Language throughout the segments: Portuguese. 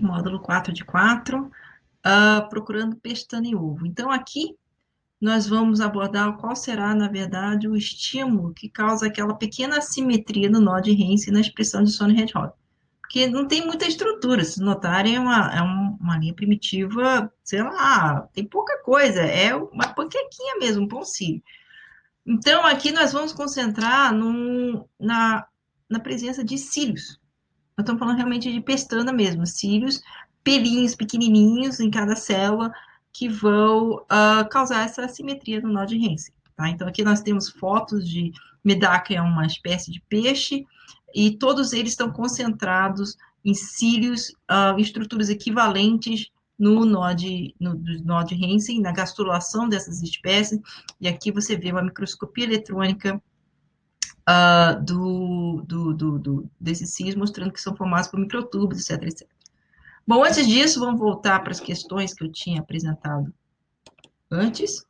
módulo 4 de 4, uh, procurando pestana e ovo. Então, aqui nós vamos abordar qual será, na verdade, o estímulo que causa aquela pequena assimetria no nó de Hense na expressão de Sony Hedgehog. Porque não tem muita estrutura, se notarem, é uma, é uma linha primitiva, sei lá, tem pouca coisa, é uma panquequinha mesmo, um pãozinho. Então, aqui nós vamos concentrar num, na, na presença de cílios. Nós estamos falando realmente de pestana mesmo, cílios, pelinhos pequenininhos em cada célula que vão uh, causar essa assimetria no nó de Hense. Tá? Então, aqui nós temos fotos de Medaka, é uma espécie de peixe, e todos eles estão concentrados em cílios, uh, estruturas equivalentes no nó de, no, do nó de Hansen, na gastrulação dessas espécies, e aqui você vê uma microscopia eletrônica uh, do, do, do, do, desses cis, mostrando que são formados por microtubos, etc, etc. Bom, antes disso, vamos voltar para as questões que eu tinha apresentado antes.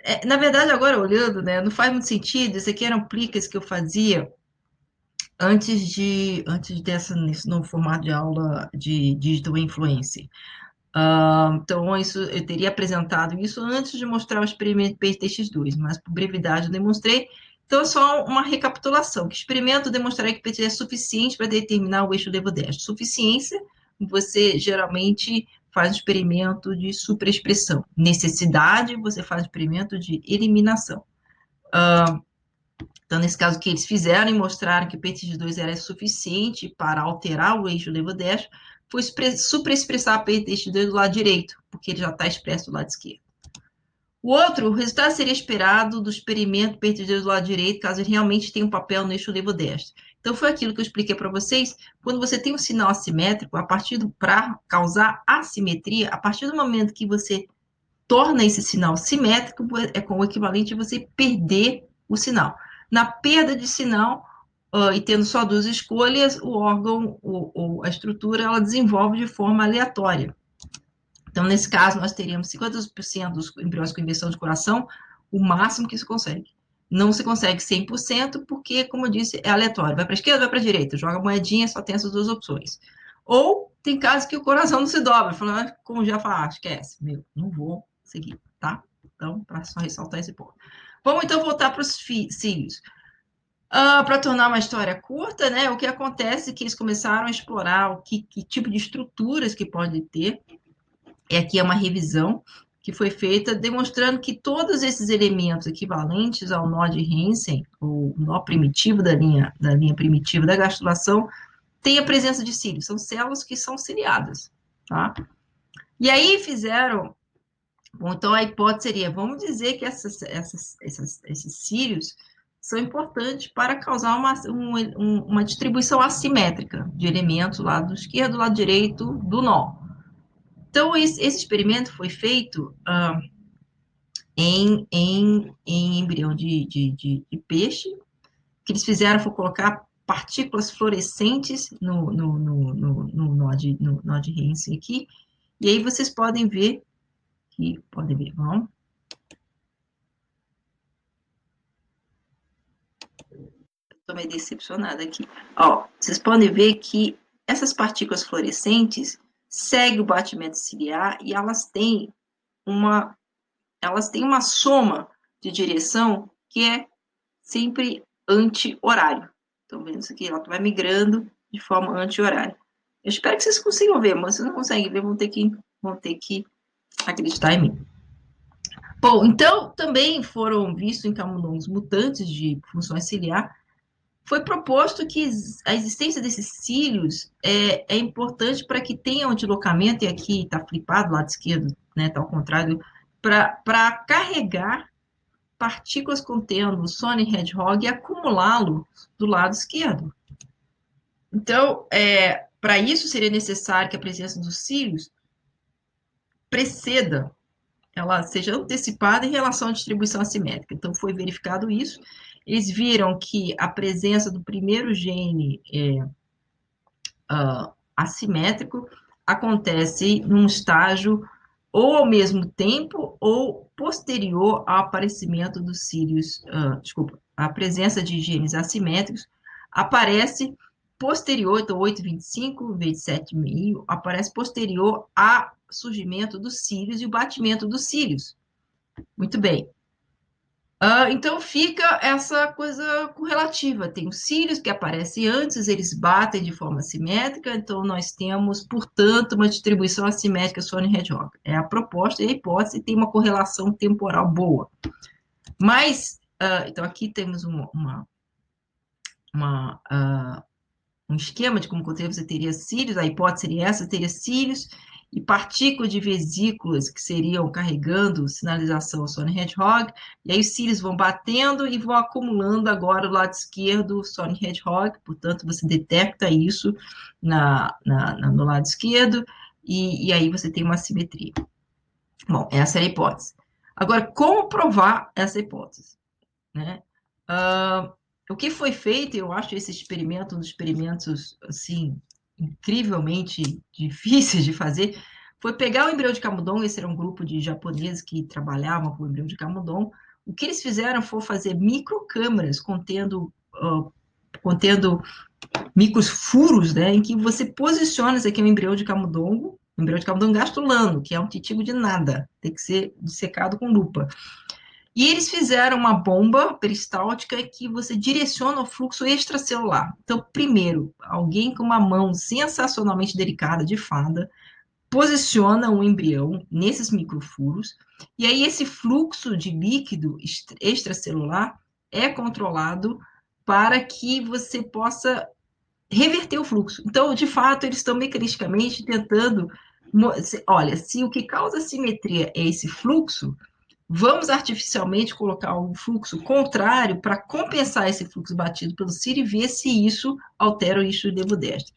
É, na verdade, agora olhando, né, não faz muito sentido, isso aqui eram plicas que eu fazia antes de antes dessa no formato de aula de digital influencer. Uh, então, isso, eu teria apresentado isso antes de mostrar o experimento PTX2, mas por brevidade eu demonstrei. Então, é só uma recapitulação. Que experimento demonstraria que PT é suficiente para determinar o eixo levo-10. Suficiência, você geralmente faz experimento de superexpressão. Necessidade, você faz experimento de eliminação. Uh, então, nesse caso que eles fizeram e mostraram que o PTX2 era suficiente para alterar o eixo levo-10, foi superexpressar PTX2 do lado direito, porque ele já está expresso do lado esquerdo. O outro, o resultado seria esperado do experimento PTG do lado direito, caso ele realmente tenha um papel no eixo levo-destro. Então, foi aquilo que eu expliquei para vocês. Quando você tem um sinal assimétrico, a partir para causar assimetria, a partir do momento que você torna esse sinal simétrico, é com o equivalente a você perder o sinal. Na perda de sinal, uh, e tendo só duas escolhas, o órgão ou, ou a estrutura ela desenvolve de forma aleatória. Então, nesse caso, nós teríamos 50% dos embriões com inversão de coração, o máximo que se consegue. Não se consegue 100%, porque, como eu disse, é aleatório. Vai para a esquerda, vai para a direita. Joga moedinha, só tem essas duas opções. Ou tem casos que o coração não se dobra. Falando, ah, como já falar, esquece. Meu, não vou seguir, tá? Então, para só ressaltar esse ponto. Vamos então voltar para os cílios. Uh, para tornar uma história curta, né? O que acontece é que eles começaram a explorar o que, que tipo de estruturas que pode ter e aqui é uma revisão que foi feita demonstrando que todos esses elementos equivalentes ao nó de Hansen, o nó primitivo da linha, da linha primitiva da gastrulação, têm a presença de cílios, são células que são ciliadas, tá? E aí fizeram, bom, então a hipótese seria, vamos dizer que essas, essas, essas, esses cílios são importantes para causar uma, um, uma distribuição assimétrica de elementos do lado esquerdo, do lado direito do nó, então, esse, esse experimento foi feito em, em, em embrião de, de, de, de, peixe. O que eles fizeram foi colocar partículas fluorescentes no, no, no, no, no nó de, no, nó de Hansen aqui. E aí vocês podem ver, que podem ver, vamos. Estou meio decepcionada aqui. Ó, vocês podem ver que essas partículas fluorescentes segue o batimento ciliar e elas têm uma elas têm uma soma de direção que é sempre anti-horário. Estão vendo isso aqui? Ela vai migrando de forma anti-horária. Eu espero que vocês consigam ver, mas se não conseguem ver, vão ter que, vão ter que acreditar em mim. Bom, então também foram vistos em camundongos mutantes de funções ciliar foi proposto que a existência desses cílios é, é importante para que tenha um deslocamento, e aqui está flipado, lado esquerdo, né, está ao contrário, para carregar partículas contendo Sony Hedgehog e acumulá-lo do lado esquerdo. Então, é, para isso seria necessário que a presença dos cílios preceda, ela seja antecipada em relação à distribuição assimétrica. Então, foi verificado isso, eles viram que a presença do primeiro gene é, uh, assimétrico acontece num estágio ou ao mesmo tempo ou posterior ao aparecimento dos cílios, uh, desculpa, a presença de genes assimétricos aparece posterior, então 8,25 vezes 7,5, aparece posterior ao surgimento dos cílios e o batimento dos cílios. Muito bem. Uh, então fica essa coisa correlativa. Tem os cílios que aparecem antes, eles batem de forma simétrica, então nós temos, portanto, uma distribuição assimétrica Sony Hedgehog. É a proposta e a hipótese tem uma correlação temporal boa. Mas, uh, então aqui temos uma, uma, uma uh, um esquema de como você teria cílios, a hipótese seria essa, teria cílios, e partículas de vesículas que seriam carregando sinalização Sony Hedgehog, e aí os cílios vão batendo e vão acumulando agora o lado esquerdo Sony Hedgehog, portanto você detecta isso na, na, na no lado esquerdo, e, e, aí você tem uma simetria. Bom, essa é a hipótese. Agora, como provar essa hipótese? Né? Uh, o que foi feito, eu acho esse experimento um dos experimentos, assim, incrivelmente difíceis de fazer, foi pegar o embrião de camundongo, esse era um grupo de japoneses que trabalhavam com o embrião de camundongo, o que eles fizeram foi fazer microcâmeras contendo, uh, contendo micros furos, né, em que você posiciona esse aqui um embrião de camundongo, embrião de camundongo gastulano, que é um titigo de nada, tem que ser dissecado com lupa. E eles fizeram uma bomba peristáltica que você direciona o fluxo extracelular. Então, primeiro, alguém com uma mão sensacionalmente delicada de fada posiciona um embrião nesses microfuros, e aí esse fluxo de líquido extracelular é controlado para que você possa reverter o fluxo. Então, de fato, eles estão mecanisticamente tentando. Olha, se o que causa simetria é esse fluxo, Vamos artificialmente colocar um fluxo contrário para compensar esse fluxo batido pelo Ciro e ver se isso altera o eixo de destro.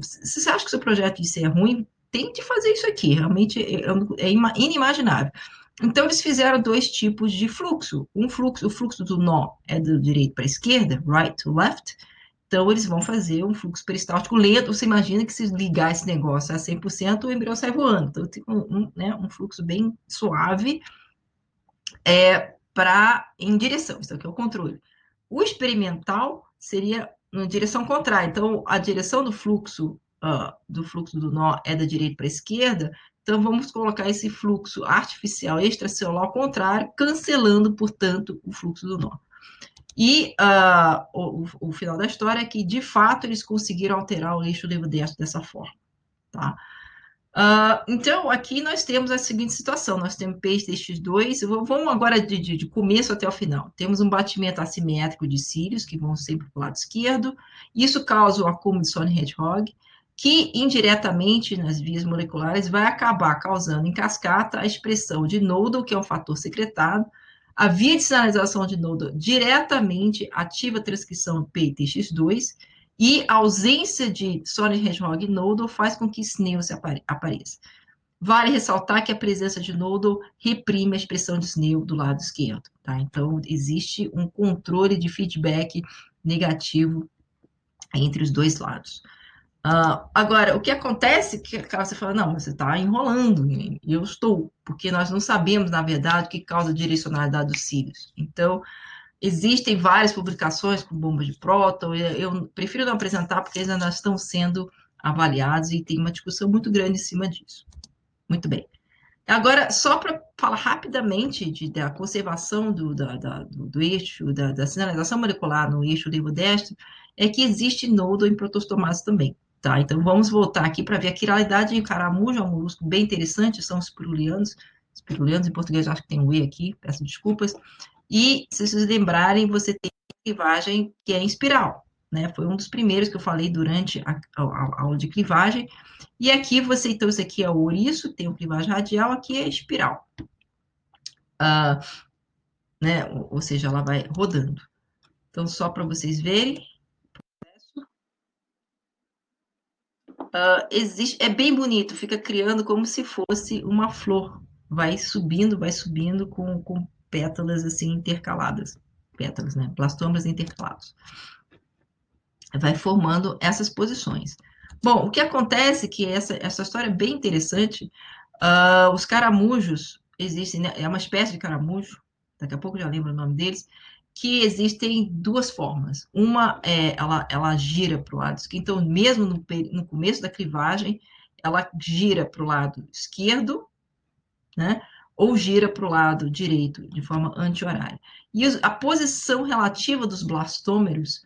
Se você acha que o seu projeto de é ruim, tente fazer isso aqui, realmente é, é, é inimaginável. Então, eles fizeram dois tipos de fluxo. Um fluxo, o fluxo do nó é do direito para a esquerda, right to left. Então, eles vão fazer um fluxo peristáltico lento. Você imagina que se ligar esse negócio a 100%, o embrião sai voando. Então, tem um, um, né, um fluxo bem suave é, para em direção, isso aqui é o controle. O experimental seria na direção contrária. Então, a direção do fluxo uh, do fluxo do nó é da direita para a esquerda. Então, vamos colocar esse fluxo artificial extracelular ao contrário, cancelando, portanto, o fluxo do nó. E uh, o, o, final da história é que, de fato, eles conseguiram alterar o eixo levo-destro dessa forma. Tá? Uh, então, aqui nós temos a seguinte situação: nós temos P destes vamos agora de, de, de, começo até o final. Temos um batimento assimétrico de cílios, que vão sempre para o lado esquerdo, isso causa o acúmulo de Sony Hedgehog, que indiretamente nas vias moleculares vai acabar causando em cascata a expressão de nodo, que é um fator secretado, a via de sinalização de nodo diretamente ativa a transcrição PITX2 e a ausência de Sonic Hedgehog Noodle faz com que Snail apareça. Vale ressaltar que a presença de Noodle reprime a expressão de Snail do lado esquerdo. Tá? Então, existe um controle de feedback negativo entre os dois lados. Uh, agora, o que acontece que você fala, não, você está enrolando, e eu estou, porque nós não sabemos, na verdade, o que causa a direcionalidade dos cílios. Então, Existem várias publicações com bombas de próton, eu prefiro não apresentar porque eles ainda estão sendo avaliados e tem uma discussão muito grande em cima disso. Muito bem. Agora, só para falar rapidamente de, da conservação do, da, da, do, do, eixo, da, da, sinalização molecular no eixo levo-destro, é que existe nodo em protostomases também. Tá? Então, vamos voltar aqui para ver a quiralidade de caramujo, é um molusco bem interessante, são os pirulianos, os em português acho que tem um E aqui, peço desculpas, e, se vocês lembrarem, você tem clivagem que é em espiral, né? Foi um dos primeiros que eu falei durante a, a, a aula de clivagem. E aqui você, então, isso aqui é o ouriço, tem o clivagem radial, aqui é espiral. Uh, né? Ou, ou seja, ela vai rodando. Então, só para vocês verem. Uh, existe, é bem bonito, fica criando como se fosse uma flor. Vai subindo, vai subindo com, com pétalas assim intercaladas, pétalas, né? Blastomas intercalados. Vai formando essas posições. Bom, o que acontece é que essa, essa história é bem interessante. Uh, os caramujos existem, né? é uma espécie de caramujo, daqui a pouco já lembro o nome deles, que existem duas formas. Uma é ela, ela gira para o lado esquerdo, então, mesmo no, no começo da clivagem, ela gira para o lado esquerdo, né? Ou gira para o lado direito de forma anti-horária. E a posição relativa dos blastômeros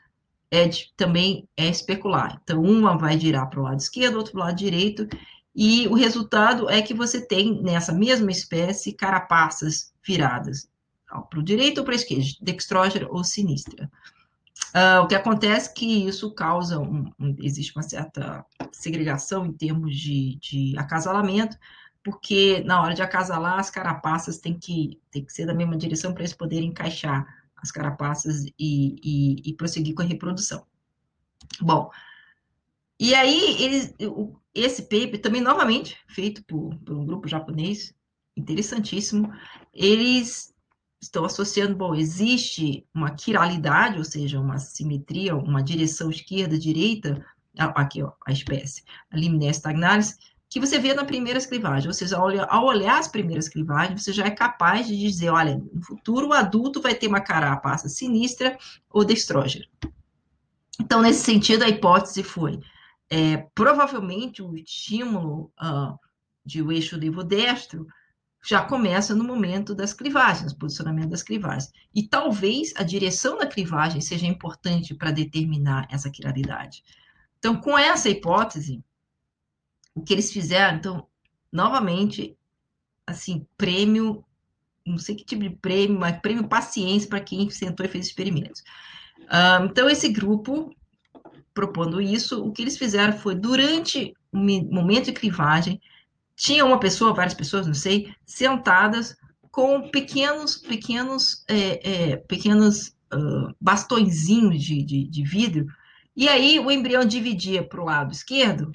é de, também é especular. Então, uma vai girar para o lado esquerdo, outro para o lado direito, e o resultado é que você tem nessa mesma espécie carapaças viradas para o direito ou para a esquerda, dextrógera ou sinistra. Uh, o que acontece é que isso causa, um, um, existe uma certa segregação em termos de, de, acasalamento, porque na hora de acasalar, as carapaças têm que, têm que ser da mesma direção para eles poderem encaixar as carapaças e, e, e prosseguir com a reprodução. Bom, e aí eles, esse paper, também novamente feito por, por um grupo japonês, interessantíssimo, eles estão associando, bom, existe uma quiralidade, ou seja, uma simetria, uma direção esquerda-direita, aqui, ó, a espécie, a Limnaea stagnalis, que você vê na primeira escrivagem. Ou seja, ao olhar as primeiras escrivagens, você já é capaz de dizer, olha, no futuro o adulto vai ter uma carapaça sinistra ou destrógena. Então, nesse sentido, a hipótese foi, é, provavelmente o estímulo uh, de o eixo levo-destro já começa no momento das clivagens, posicionamento das clivagens. E talvez a direção da clivagem seja importante para determinar essa quiralidade. Então, com essa hipótese, o que eles fizeram, então, novamente, assim, prêmio, não sei que tipo de prêmio, mas prêmio paciência para quem sentou e fez experimentos. Um, então, esse grupo, propondo isso, o que eles fizeram foi, durante o momento de crivagem, tinha uma pessoa, várias pessoas, não sei, sentadas com pequenos, pequenos, é, é, pequenos uh, bastõezinhos de, de, de, vidro, e aí o embrião dividia para o lado esquerdo,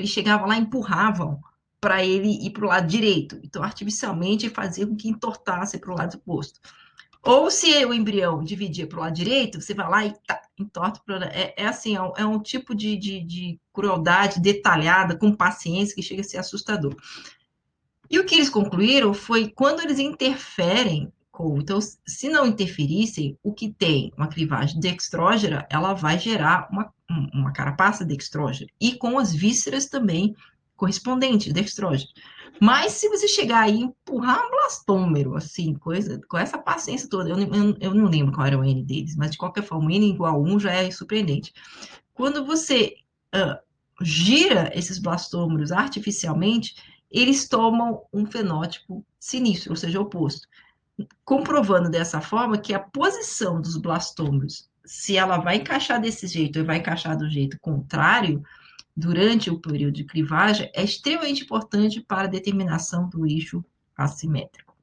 eles chegavam lá e empurravam para ele ir para o lado direito. Então, artificialmente, fazia com que entortasse para o lado oposto. Ou se o embrião dividia para o lado direito, você vai lá e tá, entorta para é, é assim, é um, é um tipo de, de, de, crueldade detalhada, com paciência, que chega a ser assustador. E o que eles concluíram foi quando eles interferem Então, se não interferissem, o que tem uma clivagem dextrógena, ela vai gerar uma, uma carapaça dextrógena. E com as vísceras também correspondentes dextrógenas. Mas se você chegar aí e empurrar um blastômero, assim, coisa, com essa paciência toda, eu, eu, eu, não lembro qual era o N deles, mas de qualquer forma, o N igual a 1 já é surpreendente. Quando você uh, gira esses blastômeros artificialmente, eles tomam um fenótipo sinistro, ou seja, oposto. Comprovando dessa forma que a posição dos blastômeros, se ela vai encaixar desse jeito ou vai encaixar do jeito contrário, durante o período de clivagem é extremamente importante para a determinação do eixo assimétrico.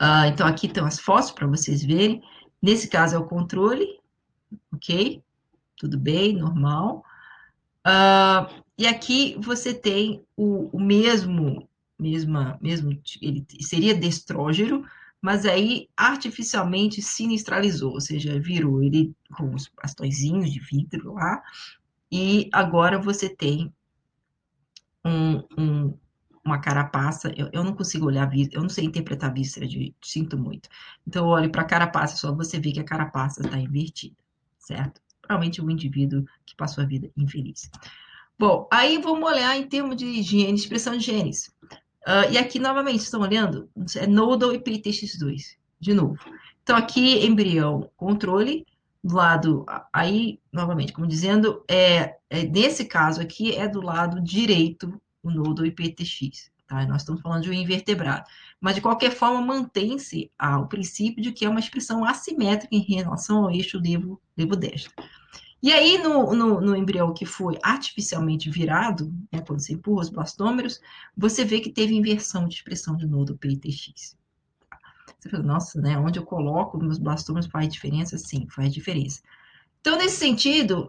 Uh, então, aqui estão as fotos para vocês verem. Nesse caso é o controle, ok? Tudo bem, normal. Uh, e aqui você tem o, o mesmo, mesma, mesmo, ele seria destrógeno, mas aí artificialmente sinistralizou, ou seja, virou ele com os bastõezinhos de vidro lá, e agora você tem um, um, uma carapaça, eu, eu, não consigo olhar, eu não sei interpretar a víscera, sinto muito. Então, eu olho para a carapaça, só você vê que a carapaça está invertida, certo? Provavelmente um indivíduo que passou a vida infeliz. Bom, aí vamos olhar em termos de gene, expressão de genes. Uh, e aqui, novamente, estão olhando, é nodal e PTX2, de novo. Então, aqui, embrião, controle, do lado, aí, novamente, como dizendo, é, é, nesse caso aqui é do lado direito o nodo IPTX, tá? Nós estamos falando de um invertebrado. Mas, de qualquer forma, mantém-se o princípio de que é uma expressão assimétrica em relação ao eixo levo, levo destro. E aí, no, no, no, embrião que foi artificialmente virado, né, quando você empurra os blastômeros, você vê que teve inversão de expressão de nodo PTX. Você fala, nossa, né? Onde eu coloco meus blastômeros faz diferença? Sim, faz diferença. Então, nesse sentido,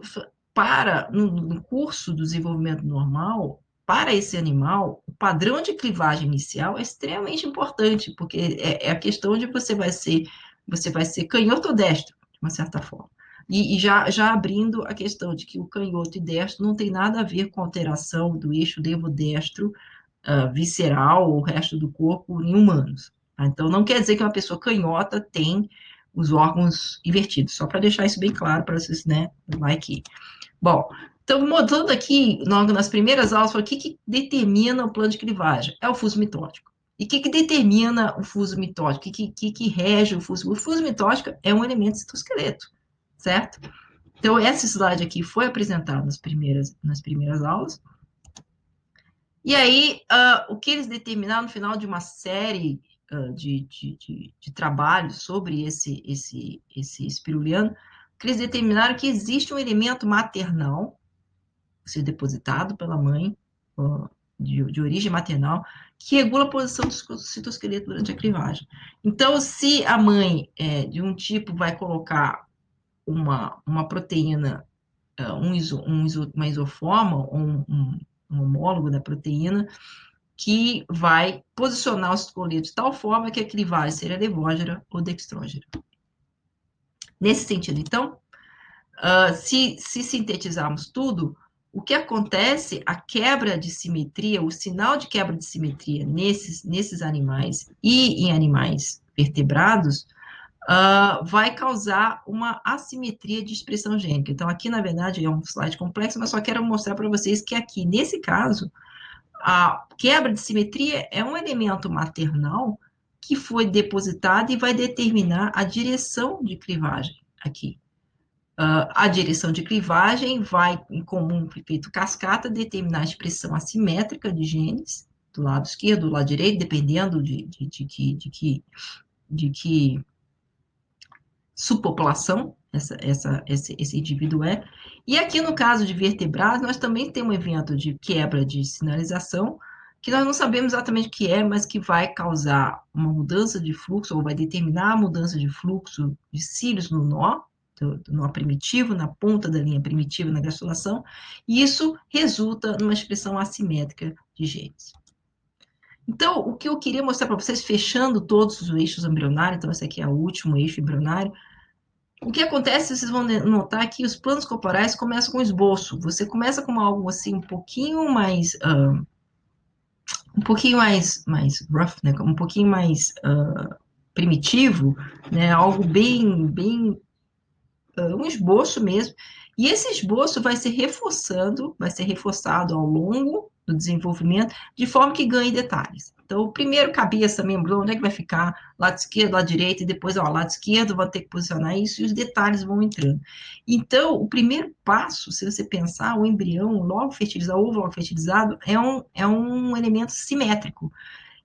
para no, no curso do desenvolvimento normal, para esse animal, o padrão de clivagem inicial é extremamente importante, porque é, é, a questão de você vai ser, você vai ser canhoto ou destro, de uma certa forma. E, e, já, já abrindo a questão de que o canhoto e destro não tem nada a ver com alteração do eixo levo-destro uh, visceral ou o resto do corpo em humanos. Tá? Então, não quer dizer que uma pessoa canhota tem os órgãos invertidos, só para deixar isso bem claro para vocês, né? Aqui. Bom, então, mudando aqui, nas primeiras aulas, o que, que determina o plano de clivagem? É o fuso mitótico. E o que, que determina o fuso mitótico? O que, que, que rege o fuso? O fuso mitótico é um elemento citoesqueleto, certo? Então, esse slide aqui foi apresentado nas primeiras, nas primeiras aulas. E aí, uh, o que eles determinaram no final de uma série uh, de, de, de, de, trabalhos sobre esse, esse, esse espiruliano, que eles determinaram que existe um elemento maternal, ser depositado pela mãe, uh, de, de origem maternal, que regula a posição do citoesqueleto durante a clivagem. Então, se a mãe é, de um tipo vai colocar uma, uma proteína, é, um, iso, um iso, uma isoforma, um, um, um, homólogo da proteína, que vai posicionar o citoesqueleto de tal forma que a clivagem seja levógera ou dextrógera. Nesse sentido, então, uh, se, se sintetizarmos tudo, o que acontece, a quebra de simetria, o sinal de quebra de simetria nesses, nesses animais e em animais vertebrados, uh, vai causar uma assimetria de expressão gênica. Então, aqui, na verdade, é um slide complexo, mas só quero mostrar para vocês que aqui, nesse caso, a quebra de simetria é um elemento maternal que foi depositado e vai determinar a direção de clivagem aqui. Uh, a direção de clivagem vai, em comum efeito cascata, determinar a expressão assimétrica de genes do lado esquerdo, do lado direito, dependendo de, de, de, que, de, que, de que subpopulação essa, essa, esse, esse indivíduo é. E aqui no caso de vertebrados, nós também temos um evento de quebra de sinalização, que nós não sabemos exatamente o que é, mas que vai causar uma mudança de fluxo, ou vai determinar a mudança de fluxo de cílios no nó, do, do nó primitivo, na ponta da linha primitiva na gastrulação, e isso resulta numa expressão assimétrica de genes. Então, o que eu queria mostrar para vocês, fechando todos os eixos embrionários, então esse aqui é o último eixo embrionário, o que acontece, vocês vão notar que os planos corporais começam com esboço. Você começa com algo assim um pouquinho mais, uh, um pouquinho mais, mais rough, né? Um pouquinho mais uh, primitivo, né? Algo bem, bem um esboço mesmo, e esse esboço vai se reforçando, vai ser reforçado ao longo do desenvolvimento, de forma que ganhe detalhes. Então, o primeiro cabeça, membro, onde é que vai ficar? Lado esquerdo, lado direito, e depois, ó, lado esquerdo, vai ter que posicionar isso, e os detalhes vão entrando. Então, o primeiro passo, se você pensar, o embrião logo fertilizado, ovo logo fertilizado, é um, é um elemento simétrico.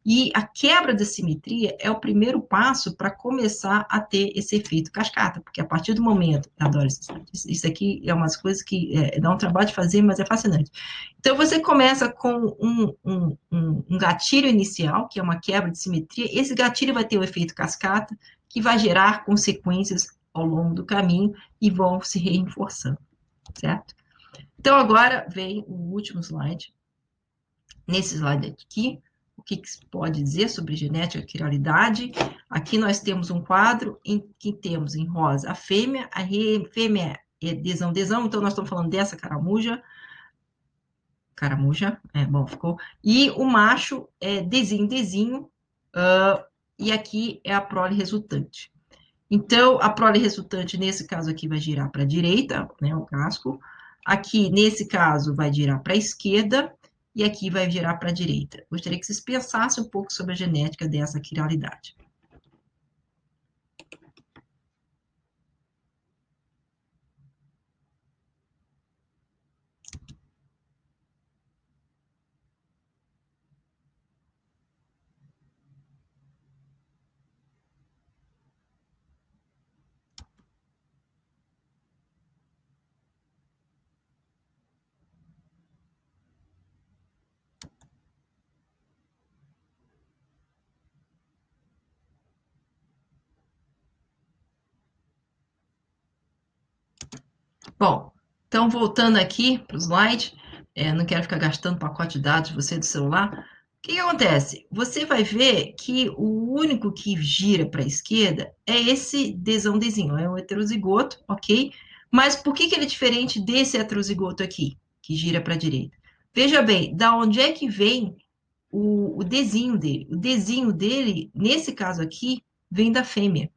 E a quebra da simetria é o primeiro passo para começar a ter esse efeito cascata, porque a partir do momento, adoro isso, isso aqui é umas coisas que é, dá um trabalho de fazer, mas é fascinante. Então, você começa com um, um, um, um gatilho inicial, que é uma quebra de simetria, esse gatilho vai ter o efeito cascata, que vai gerar consequências ao longo do caminho e vão se reforçando, certo? Então, agora vem o último slide. Nesse slide aqui, o que, que se pode dizer sobre genética quiralidade. Aqui nós temos um quadro em que temos em rosa a fêmea, a fêmea é desão, desão, então nós estamos falando dessa caramuja, caramuja, é, bom, ficou, e o macho é desinho, desinho, uh, e aqui é a prole resultante. Então, a prole resultante, nesse caso aqui, vai girar para a direita, né, o casco, aqui, nesse caso, vai girar para a esquerda, e aqui vai virar para a direita. Gostaria que vocês pensassem um pouco sobre a genética dessa quiralidade. Bom, então voltando aqui para o slide, é, não quero ficar gastando pacote de dados de você do celular. O que, que acontece? Você vai ver que o único que gira para a esquerda é esse desão desinho, é o heterozigoto, ok? Mas por que, que ele é diferente desse heterozigoto aqui, que gira para a direita? Veja bem, da onde é que vem o, o desenho dele? O desenho dele, nesse caso aqui, vem da fêmea.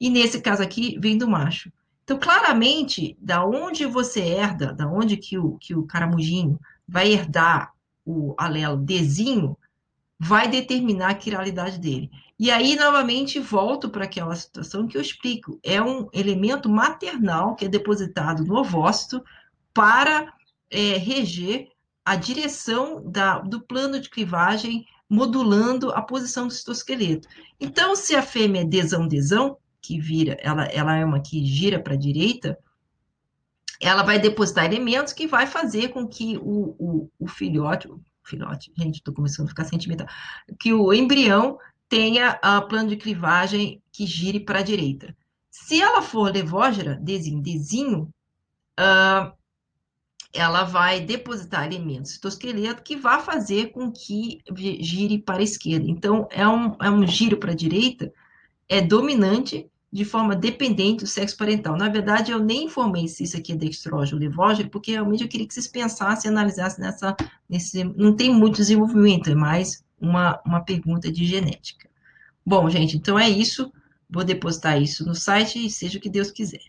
e nesse caso aqui vem do macho. Então, claramente, da onde você herda, da onde que o, que o caramujinho vai herdar o alelo Dzinho, vai determinar a quiralidade dele. E aí, novamente, volto para aquela situação que eu explico. É um elemento maternal que é depositado no ovócito para é, reger a direção da, do plano de clivagem, modulando a posição do citosqueleto. Então, se a fêmea é desão-desão, que vira, ela, ela é uma que gira para a direita, ela vai depositar elementos que vai fazer com que o, o, o filhote, o filhote, gente, estou começando a ficar sentimental, que o embrião tenha a plano de clivagem que gire para a direita. Se ela for levógera, desinho, desinho, uh, ela vai depositar elementos citoesqueleto que vai fazer com que gire para a esquerda. Então, é um, é um giro para a direita, é dominante de forma dependente do sexo parental. Na verdade, eu nem informei se isso aqui é dextrógeno ou levógeno, porque realmente eu queria que vocês pensassem e analisassem nessa... Nesse, não tem muito desenvolvimento, é mais uma, uma pergunta de genética. Bom, gente, então é isso. Vou depositar isso no site e seja o que Deus quiser.